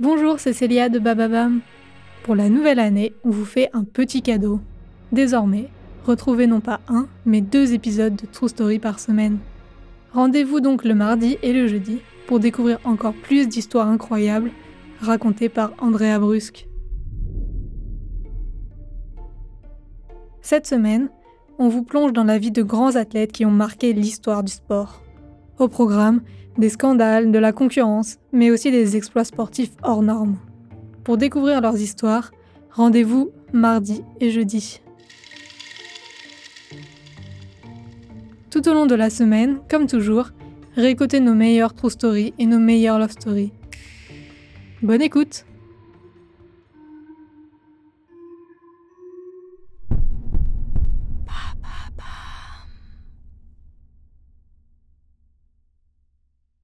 Bonjour, c'est Célia de Bababam. Pour la nouvelle année, on vous fait un petit cadeau. Désormais, retrouvez non pas un, mais deux épisodes de True Story par semaine. Rendez-vous donc le mardi et le jeudi pour découvrir encore plus d'histoires incroyables racontées par Andrea Brusque. Cette semaine, on vous plonge dans la vie de grands athlètes qui ont marqué l'histoire du sport. Au programme, des scandales, de la concurrence, mais aussi des exploits sportifs hors normes. Pour découvrir leurs histoires, rendez-vous mardi et jeudi. Tout au long de la semaine, comme toujours, réécoutez nos meilleures true stories et nos meilleures love stories. Bonne écoute